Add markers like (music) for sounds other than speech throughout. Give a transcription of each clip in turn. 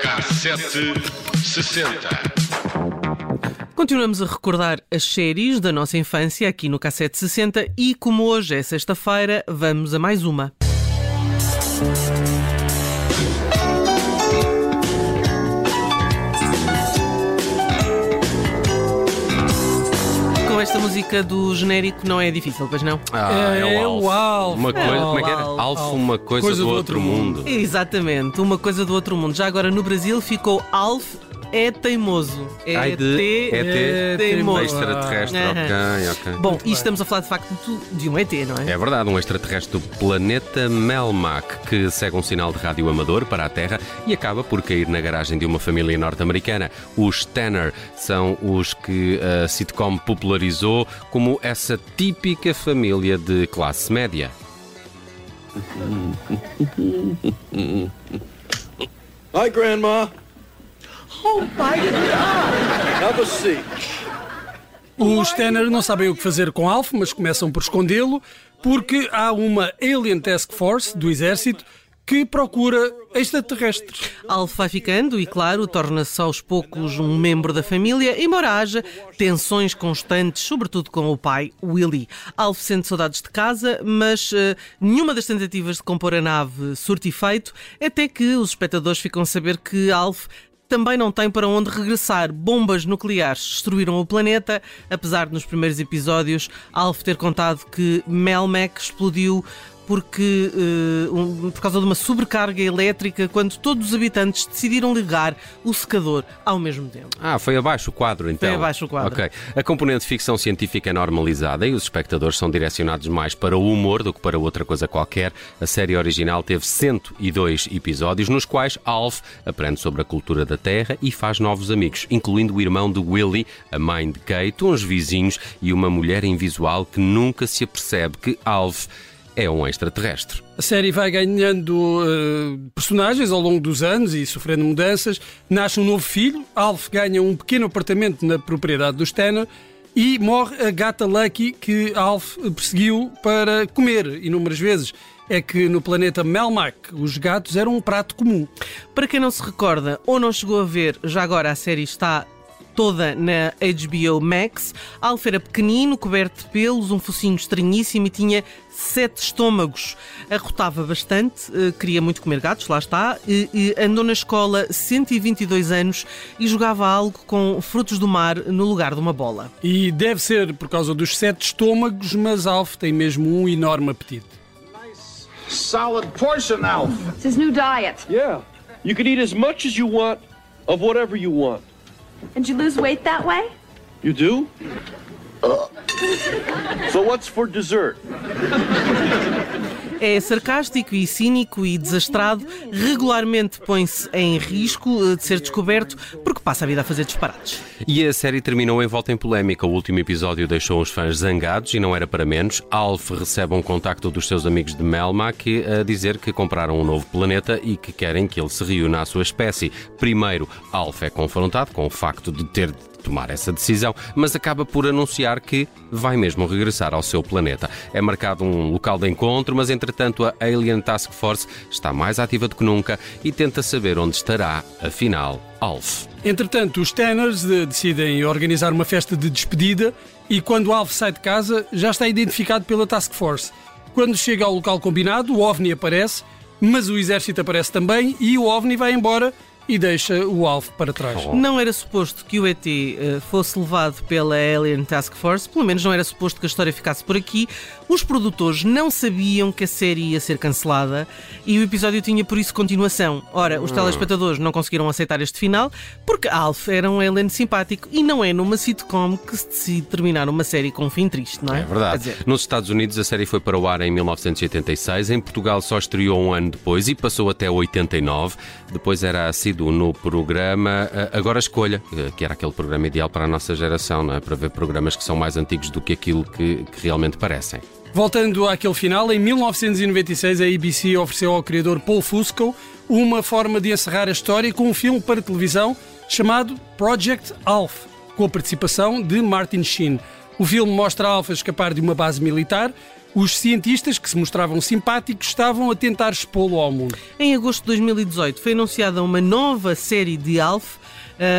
Cassete 60. Continuamos a recordar as séries da nossa infância aqui no Cassete 60 e, como hoje é sexta-feira, vamos a mais uma. Música do genérico não é difícil, pois não? Ah, é, É o o Alf. Alf. Uma coisa, É como é que era? Alf. Alf, uma coisa, Coisa do, do outro outro mundo. Exatamente, uma coisa do outro mundo. Já agora no Brasil ficou Alf é teimoso. É Ai de- é T- teimoso. Extraterrestre, ok, ok. Bom, e estamos a falar de facto de um ET, não é? É verdade, um extraterrestre do planeta Melmac que segue um sinal de rádio amador para a Terra e acaba por cair na garagem de uma família norte-americana. Os Tanner são os que a sitcom popularizou como essa típica família de classe média. Hi, Grandma. Oh, my God! Have a seat. Os Tanner não sabem o que fazer com Alf, mas começam por escondê-lo porque há uma Alien Task Force do Exército que procura extraterrestres. Alf vai ficando e, claro, torna-se aos poucos um membro da família, embora haja tensões constantes, sobretudo com o pai, Willy. Alf sente saudades de casa, mas eh, nenhuma das tentativas de compor a nave surte efeito, até que os espectadores ficam a saber que Alf também não tem para onde regressar. Bombas nucleares destruíram o planeta, apesar de nos primeiros episódios Alf ter contado que Melmac explodiu porque eh, um- por causa de uma sobrecarga elétrica quando todos os habitantes decidiram ligar o secador ao mesmo tempo. Ah, foi abaixo o quadro então. Foi abaixo o quadro. Ok. A componente de ficção científica é normalizada e os espectadores são direcionados mais para o humor do que para outra coisa qualquer. A série original teve 102 episódios, nos quais Alf aprende sobre a cultura da Terra e faz novos amigos, incluindo o irmão de Willy, a mãe de Kate, uns vizinhos e uma mulher invisual que nunca se apercebe que Alf é um extraterrestre. A série vai ganhando eh, personagens ao longo dos anos e sofrendo mudanças. Nasce um novo filho, Alf ganha um pequeno apartamento na propriedade dos Tanner e morre a gata Lucky que Alf perseguiu para comer inúmeras vezes. É que no planeta Melmac os gatos eram um prato comum. Para quem não se recorda ou não chegou a ver, já agora a série está toda na HBO Max. Alf era pequenino, coberto de pelos, um focinho estranhíssimo e tinha sete estômagos. Arrotava bastante, eh, queria muito comer gatos, lá está, e, e andou na escola 122 anos e jogava algo com frutos do mar no lugar de uma bola. E deve ser por causa dos sete estômagos, mas Alf tem mesmo um enorme apetite. Solid portion, Alf. It's his new diet. Yeah. You can eat as much as you want of whatever you want. And you lose weight that way? You do? Uh, so what's for dessert? É sarcástico e cínico e desastrado, regularmente põe-se em risco eh, de ser descoberto porque passa a vida a fazer disparates. E a série terminou em volta em polémica. O último episódio deixou os fãs zangados e não era para menos. Alf recebe um contacto dos seus amigos de Melmac a dizer que compraram um novo planeta e que querem que ele se reúna à sua espécie. Primeiro, Alf é confrontado com o facto de ter tomar essa decisão, mas acaba por anunciar que vai mesmo regressar ao seu planeta. É marcado um local de encontro, mas entretanto a Alien Task Force está mais ativa do que nunca e tenta saber onde estará, afinal, Alf. Entretanto, os Tanners eh, decidem organizar uma festa de despedida e quando Alf sai de casa já está identificado pela Task Force. Quando chega ao local combinado, o OVNI aparece, mas o exército aparece também e o OVNI vai embora e deixa o Alf para trás. Não era suposto que o ET eh, fosse levado pela Alien Task Force, pelo menos não era suposto que a história ficasse por aqui. Os produtores não sabiam que a série ia ser cancelada e o episódio tinha por isso continuação. Ora, os telespectadores não conseguiram aceitar este final porque Alf era um alien simpático e não é numa sitcom que se decide terminar uma série com um fim triste, não é? É verdade. Dizer, Nos Estados Unidos a série foi para o ar em 1986, em Portugal só estreou um ano depois e passou até 89. Depois era assíduo no programa eh, Agora Escolha, eh, que era aquele programa ideal para a nossa geração, não é? Para ver programas que são mais antigos do que aquilo que, que realmente parecem. Voltando àquele final, em 1996 a ABC ofereceu ao criador Paul Fusco uma forma de encerrar a história com um filme para televisão chamado Project Alf, com a participação de Martin Sheen. O filme mostra Alpha escapar de uma base militar. Os cientistas, que se mostravam simpáticos, estavam a tentar expô-lo ao mundo. Em agosto de 2018 foi anunciada uma nova série de Alf,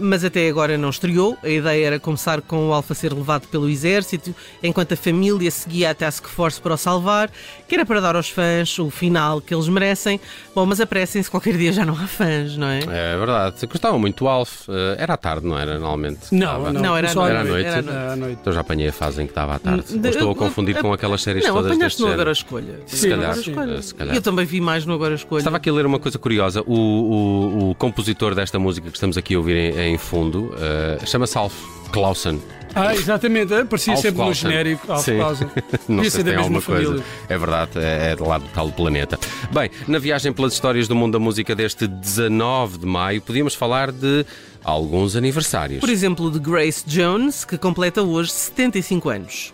mas até agora não estreou. A ideia era começar com o Alfa ser levado pelo exército, enquanto a família seguia a Task Force para o salvar, que era para dar aos fãs o final que eles merecem. Bom, mas apressem-se, qualquer dia já não há fãs, não é? É verdade. Gostavam muito do Alf. Uh, era à tarde, não era? Normalmente. Não, não, não era, à noite. Era à noite. Era à noite. Então já apanhei a fase em que estava à tarde. De- Ou estou a confundir com aquelas séries Não, todas apanhaste no. Agora Escolha. Se calhar, Escolha. se calhar. Eu também vi mais no Agora Escolha. Estava aqui a ler uma coisa curiosa. O, o- o compositor desta música que estamos aqui a ouvir em, em fundo uh, chama-se Alf Clausen. Ah, exatamente, aparecia Alf sempre no Clausen. genérico. Alf Sim. Clausen. (laughs) Não Devia sei ser se da tem mesma alguma família. coisa. É verdade, é é de lá do tal planeta. Bem, na viagem pelas histórias do mundo da música deste 19 de maio, podíamos falar de alguns aniversários. Por exemplo, de Grace Jones, que completa hoje 75 anos.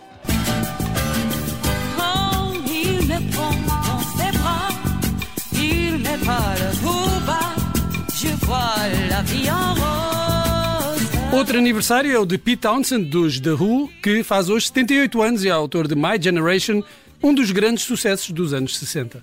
Outro aniversário é o de Pete Townsend, dos The Who, que faz hoje 78 anos e é autor de My Generation, um dos grandes sucessos dos anos 60.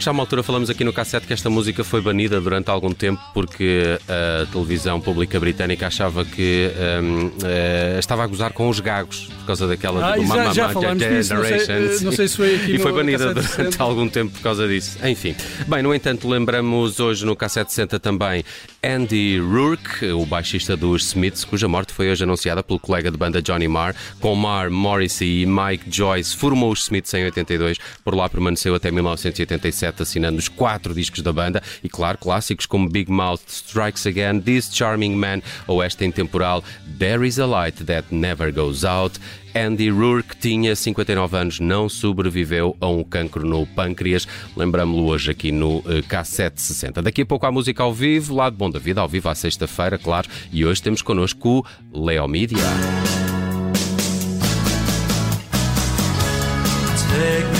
Que já uma altura falamos aqui no cassete que esta música foi banida durante algum tempo porque a televisão pública britânica achava que hum, eh, estava a gozar com os gagos por causa daquela Ah, do já- já disso, não sei, eh, não sei se foi aqui (laughs) E foi banida durante 60. algum tempo por causa disso. Enfim. Bem, no entanto, lembramos hoje no cassete 60 também Andy Rourke, o baixista dos Smiths, cuja morte foi hoje anunciada pelo colega de banda Johnny Marr. Com Marr, Morrissey e Mike Joyce, formou os Smiths em 82. Por lá permaneceu até 1987, assinando os quatro discos da banda. E, claro, clássicos como Big Mouth, Strikes Again, This Charming Man ou esta intemporal There Is a Light That Never Goes Out. Andy Rourke tinha 59 anos, não sobreviveu a um cancro no pâncreas. Lembramos-lo hoje aqui no eh, K760. Daqui a pouco há música ao vivo, lado bom da vida, ao vivo à sexta-feira, claro. E hoje temos connosco o Leo Mídia. Take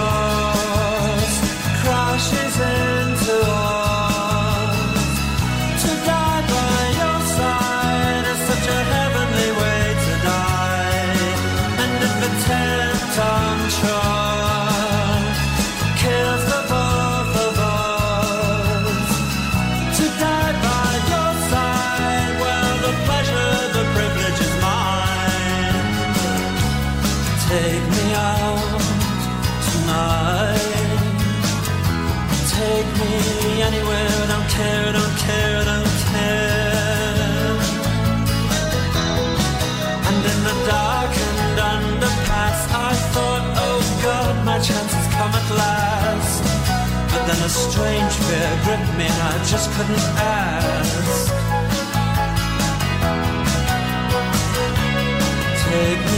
out tonight. Take me anywhere. I don't care, I don't care, I don't care. And in the dark and underpass, I thought, oh God, my chance has come at last. But then a strange fear gripped me, and I just couldn't ask. Take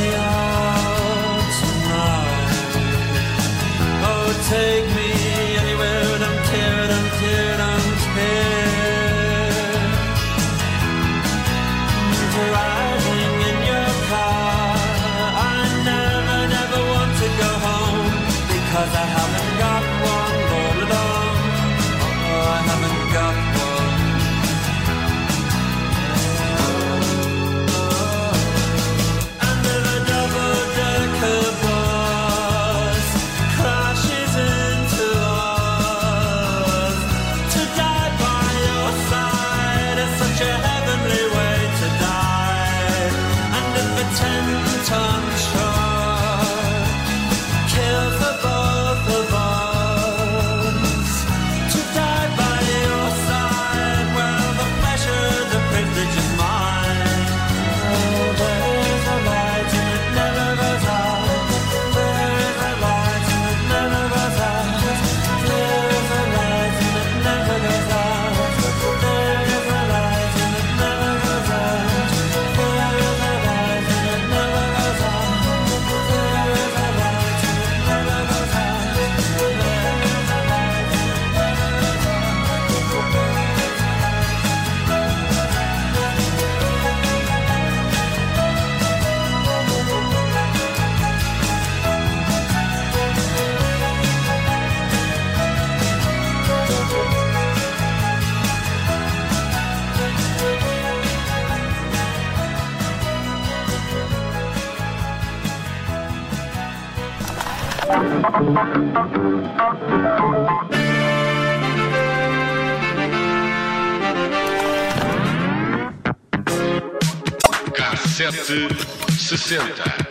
Cassete 60.